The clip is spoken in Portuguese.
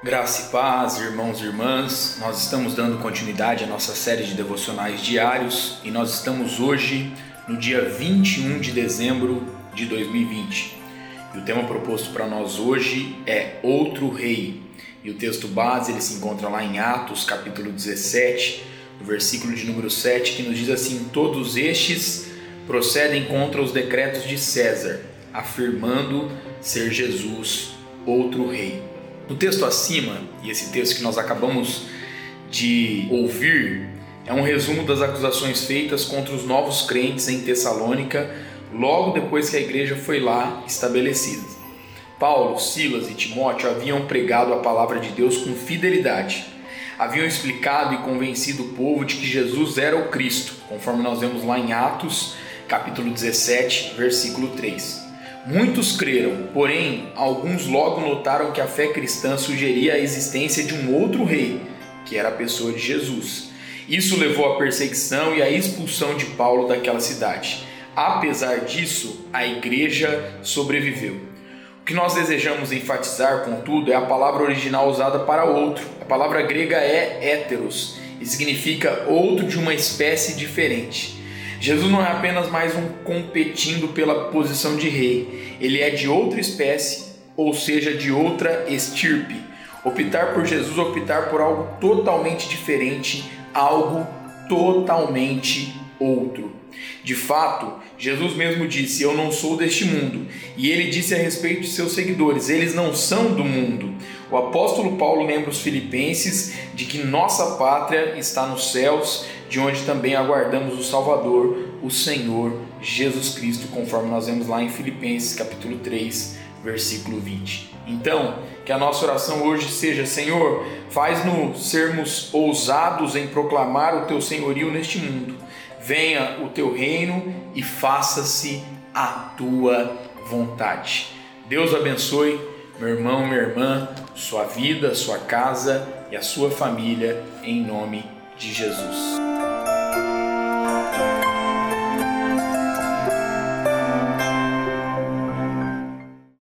Graça e paz, irmãos e irmãs. Nós estamos dando continuidade à nossa série de devocionais diários e nós estamos hoje no dia 21 de dezembro de 2020. E o tema proposto para nós hoje é Outro Rei. E o texto base ele se encontra lá em Atos, capítulo 17, no versículo de número 7, que nos diz assim: Todos estes procedem contra os decretos de César, afirmando ser Jesus outro rei. No texto acima, e esse texto que nós acabamos de ouvir, é um resumo das acusações feitas contra os novos crentes em Tessalônica, logo depois que a igreja foi lá estabelecida. Paulo, Silas e Timóteo haviam pregado a palavra de Deus com fidelidade. Haviam explicado e convencido o povo de que Jesus era o Cristo, conforme nós vemos lá em Atos, capítulo 17, versículo 3. Muitos creram, porém, alguns logo notaram que a fé cristã sugeria a existência de um outro rei, que era a pessoa de Jesus. Isso levou à perseguição e à expulsão de Paulo daquela cidade. Apesar disso, a igreja sobreviveu. O que nós desejamos enfatizar, contudo, é a palavra original usada para outro. A palavra grega é héteros e significa outro de uma espécie diferente. Jesus não é apenas mais um competindo pela posição de rei, ele é de outra espécie, ou seja, de outra estirpe. Optar por Jesus, optar por algo totalmente diferente, algo totalmente outro. De fato, Jesus mesmo disse: Eu não sou deste mundo. E ele disse a respeito de seus seguidores: Eles não são do mundo. O apóstolo Paulo lembra os filipenses de que nossa pátria está nos céus, de onde também aguardamos o Salvador, o Senhor Jesus Cristo, conforme nós vemos lá em Filipenses capítulo 3, versículo 20. Então, que a nossa oração hoje seja: Senhor, faz-nos sermos ousados em proclamar o teu senhorio neste mundo. Venha o teu reino e faça-se a tua vontade. Deus abençoe meu irmão, minha irmã, sua vida, sua casa e a sua família, em nome de Jesus.